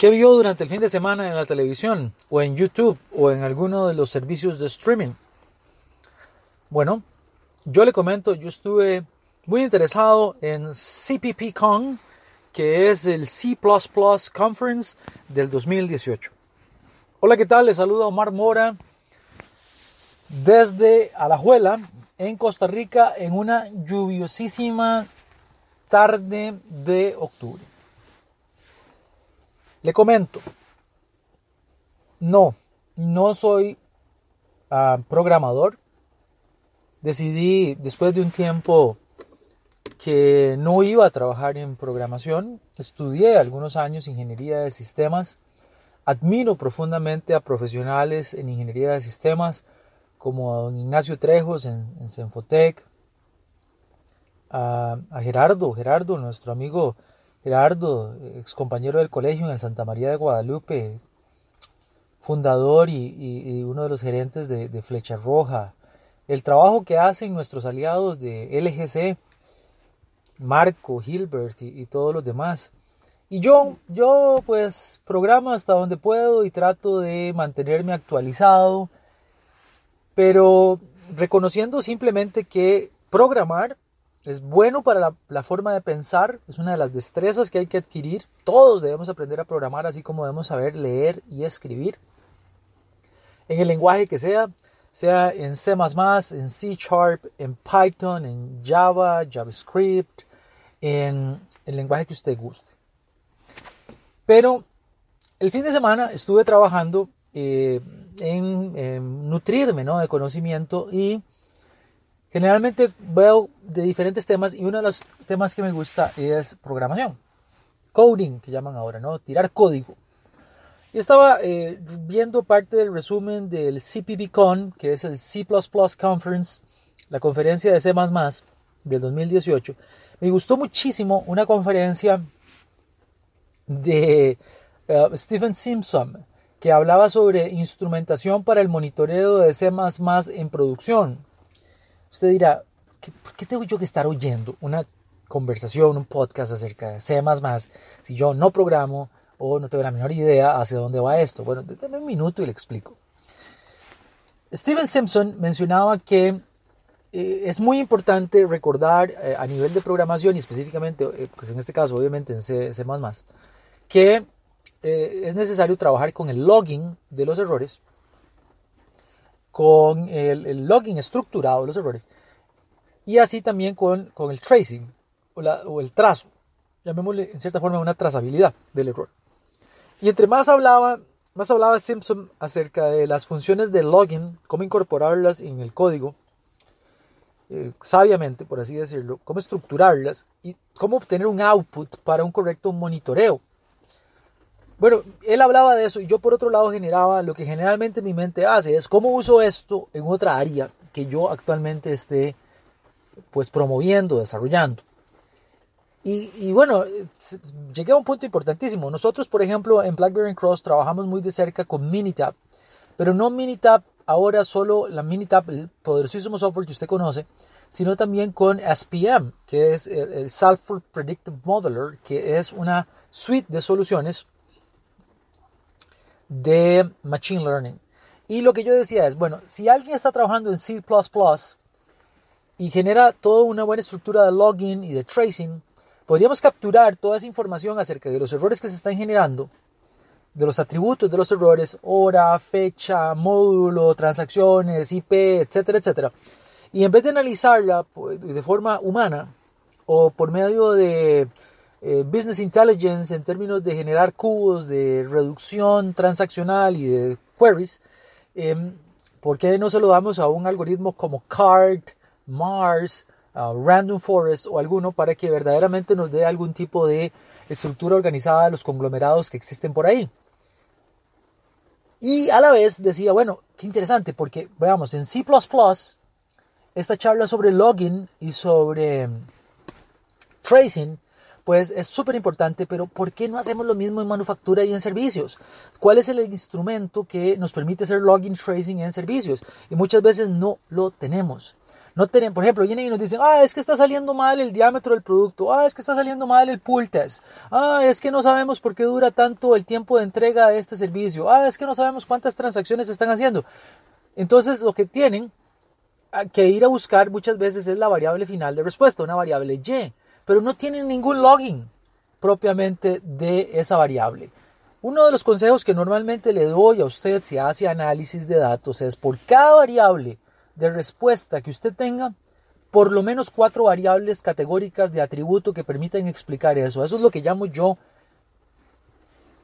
¿Qué vio durante el fin de semana en la televisión o en YouTube o en alguno de los servicios de streaming? Bueno, yo le comento, yo estuve muy interesado en CPPCon, que es el C ⁇ Conference del 2018. Hola, ¿qué tal? Les saluda Omar Mora desde Alajuela, en Costa Rica, en una lluviosísima tarde de octubre. Le comento, no, no soy ah, programador. Decidí después de un tiempo que no iba a trabajar en programación. Estudié algunos años ingeniería de sistemas. Admiro profundamente a profesionales en ingeniería de sistemas como a don Ignacio Trejos en, en a Gerardo, Gerardo, nuestro amigo Gerardo, ex compañero del colegio en Santa María de Guadalupe, fundador y, uno de los gerentes de, Flecha Roja. El trabajo que hacen nuestros aliados de LGC, Marco, Hilbert y, todos los demás. Y yo, yo pues programo hasta donde puedo y trato de mantenerme actualizado, pero reconociendo simplemente que programar es bueno para la, forma de pensar, es una de las destrezas que hay que adquirir. Todos debemos aprender a programar, así como debemos saber leer y escribir. En el lenguaje que sea, sea en C, en C Sharp, en Python, en Java, JavaScript, en el lenguaje que usted guste. Pero el fin de semana estuve trabajando eh, en, en, nutrirme ¿no? de conocimiento y Generalmente veo de diferentes temas y uno de los temas que me gusta es programación. Coding, que llaman ahora, ¿no? Tirar código. Y estaba eh, viendo parte del resumen del CPBCon, que es el C++ Conference, la conferencia de C++ del 2018. Me gustó muchísimo una conferencia de eh, Stephen Simpson, que hablaba sobre instrumentación para el monitoreo de C++ en producción. Usted dirá, ¿por qué tengo yo que estar oyendo una conversación, un podcast acerca de C++ si yo no programo o no tengo la menor idea hacia dónde va esto? Bueno, déme un minuto y le explico. Steven Simpson mencionaba que eh, es muy importante recordar eh, a nivel de programación y específicamente, eh, pues en este caso obviamente en C, C++, que es necesario trabajar con el logging de los errores con el, el logging estructurado de los errores y así también con, con el tracing o, el trazo, llamémosle en cierta forma una trazabilidad del error. Y entre más hablaba, más hablaba Simpson acerca de las funciones de logging, cómo incorporarlas en el código, eh, sabiamente, por así decirlo, cómo estructurarlas y cómo obtener un output para un correcto monitoreo bueno, él hablaba de eso y yo por otro lado generaba lo que generalmente mi mente hace, es cómo uso esto en otra área que yo actualmente esté pues promoviendo, desarrollando. Y, bueno, llegué a un punto importantísimo. Nosotros, por ejemplo, en BlackBerry Cross trabajamos muy de cerca con Minitab, pero no Minitab ahora solo la Minitab, el poderosísimo software que usted conoce, sino también con SPM, que es el, el Sulfur Predictive Modeler, que es una suite de soluciones de Machine Learning. Y lo que yo decía es, bueno, si alguien está trabajando en C ⁇ y genera toda una buena estructura de login y de tracing, podríamos capturar toda esa información acerca de los errores que se están generando, de los atributos de los errores, hora, fecha, módulo, transacciones, IP, etcétera, etcétera. Y en vez de analizarla pues, de forma humana o por medio de eh, business intelligence en términos de generar cubos de reducción transaccional y de queries, eh, ¿por qué no se lo damos a un algoritmo como CART, Mars Random Forest o alguno para que verdaderamente nos dé algún tipo de estructura organizada de los conglomerados que existen por ahí. Y a la vez decía, bueno, qué interesante, porque veamos, en C ⁇ esta charla sobre login y sobre tracing, pues es súper importante, pero ¿por qué no hacemos lo mismo en manufactura y en servicios? ¿Cuál es el instrumento que nos permite hacer login tracing en servicios? Y muchas veces no lo tenemos. No tenemos, por ejemplo, vienen y nos dicen, ah, es que está saliendo mal el diámetro del producto, ah, es que está saliendo mal el pull test, ah, es que no sabemos por qué dura tanto el tiempo de entrega de este servicio, ah, es que no sabemos cuántas transacciones se están haciendo. Entonces, lo que tienen que ir a buscar muchas veces es la variable final de respuesta, una variable Y, pero no tienen ningún login propiamente de esa variable. Uno de los consejos que normalmente le doy a usted si hace análisis de datos es por cada variable de respuesta que usted tenga, por lo menos cuatro variables categóricas de atributo que permitan explicar eso. Eso es lo que llamo yo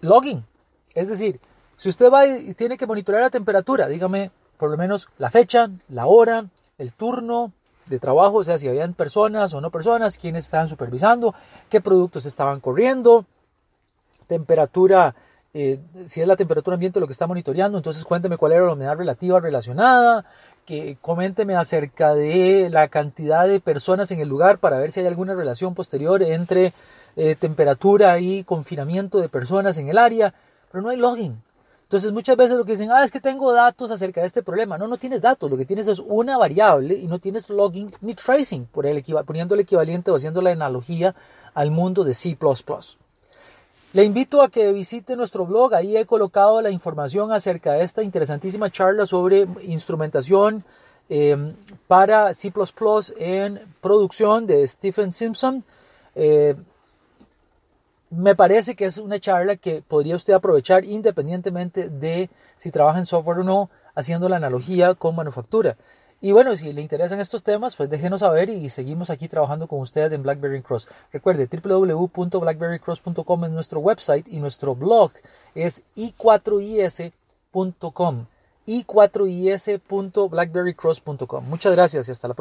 login. Es decir, si usted va y tiene que monitorear la temperatura, dígame por lo menos la fecha, la hora, el turno de trabajo, o sea, si habían personas o no personas, quiénes estaban supervisando, qué productos estaban corriendo, temperatura, eh, si es la temperatura ambiente lo que está monitoreando, entonces cuénteme cuál era la humedad relativa relacionada, que coménteme acerca de la cantidad de personas en el lugar para ver si hay alguna relación posterior entre eh, temperatura y confinamiento de personas en el área, pero no hay login. Entonces muchas veces lo que dicen, ah, es que tengo datos acerca de este problema. No, no tienes datos, lo que tienes es una variable y no tienes logging ni tracing, por el poniendo el equivalente o haciendo la analogía al mundo de C ⁇ le invito a que visite nuestro blog, ahí he colocado la información acerca de esta interesantísima charla sobre instrumentación em, para C ⁇ en producción de Stephen Simpson. Eh, me parece que es una charla que podría usted aprovechar independientemente de si trabaja en software o no, haciendo la analogía con manufactura. Y bueno, si le interesan estos temas, pues déjenos saber y seguimos aquí trabajando con ustedes en BlackBerry Cross. Recuerde, www.blackberrycross.com es nuestro website y nuestro blog es i4is.com i4is.blackberrycross.com. Muchas gracias y hasta la próxima.